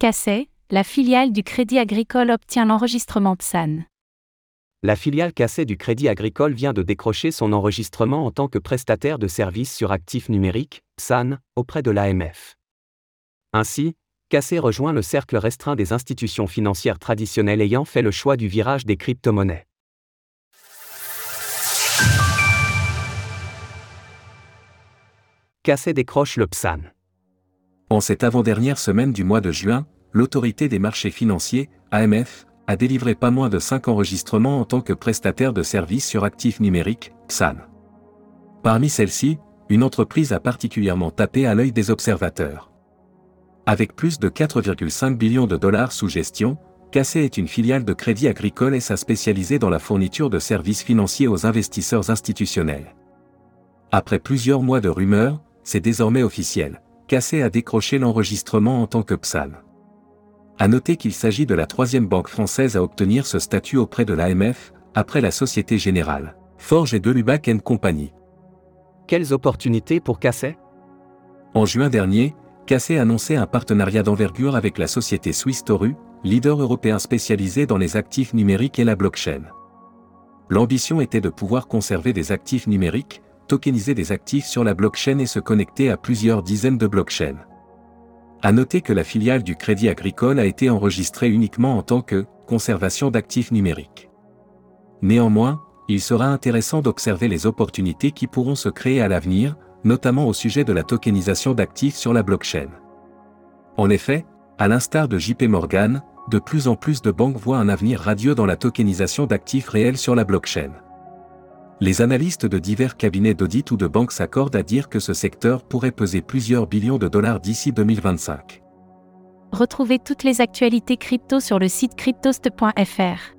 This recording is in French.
Cassay, la filiale du Crédit Agricole obtient l'enregistrement PSAN. La filiale Cassay du Crédit Agricole vient de décrocher son enregistrement en tant que prestataire de services sur actifs numériques, PSAN, auprès de l'AMF. Ainsi, Cassay rejoint le cercle restreint des institutions financières traditionnelles ayant fait le choix du virage des crypto-monnaies. Cassay décroche le PSAN. En cette avant-dernière semaine du mois de juin, l'autorité des marchés financiers, AMF, a délivré pas moins de 5 enregistrements en tant que prestataire de services sur actifs numériques, PSAN. Parmi celles-ci, une entreprise a particulièrement tapé à l'œil des observateurs. Avec plus de 4,5 billions de dollars sous gestion, Cassé est une filiale de Crédit Agricole et s'est spécialisée dans la fourniture de services financiers aux investisseurs institutionnels. Après plusieurs mois de rumeurs, c'est désormais officiel. Cassé a décroché l'enregistrement en tant que PSAN. À noter qu'il s'agit de la troisième banque française à obtenir ce statut auprès de l'AMF, après la Société Générale, Forge et Delubac Company. Quelles opportunités pour Cassé? En juin dernier, Cassé annonçait un partenariat d'envergure avec la société Swiss Toru, leader européen spécialisé dans les actifs numériques et la blockchain. L'ambition était de pouvoir conserver des actifs numériques, tokeniser des actifs sur la blockchain et se connecter à plusieurs dizaines de blockchains. À noter que la filiale du Crédit Agricole a été enregistrée uniquement en tant que conservation d'actifs numériques. Néanmoins, il sera intéressant d'observer les opportunités qui pourront se créer à l'avenir, notamment au sujet de la tokenisation d'actifs sur la blockchain. En effet, à l'instar de JP Morgan, de plus en plus de banques voient un avenir radieux dans la tokenisation d'actifs réels sur la blockchain les analystes de divers cabinets d'audit ou de banques s'accordent à dire que ce secteur pourrait peser plusieurs billions de dollars d'ici 2025. Retrouvez toutes les actualités crypto sur le site cryptost.fr.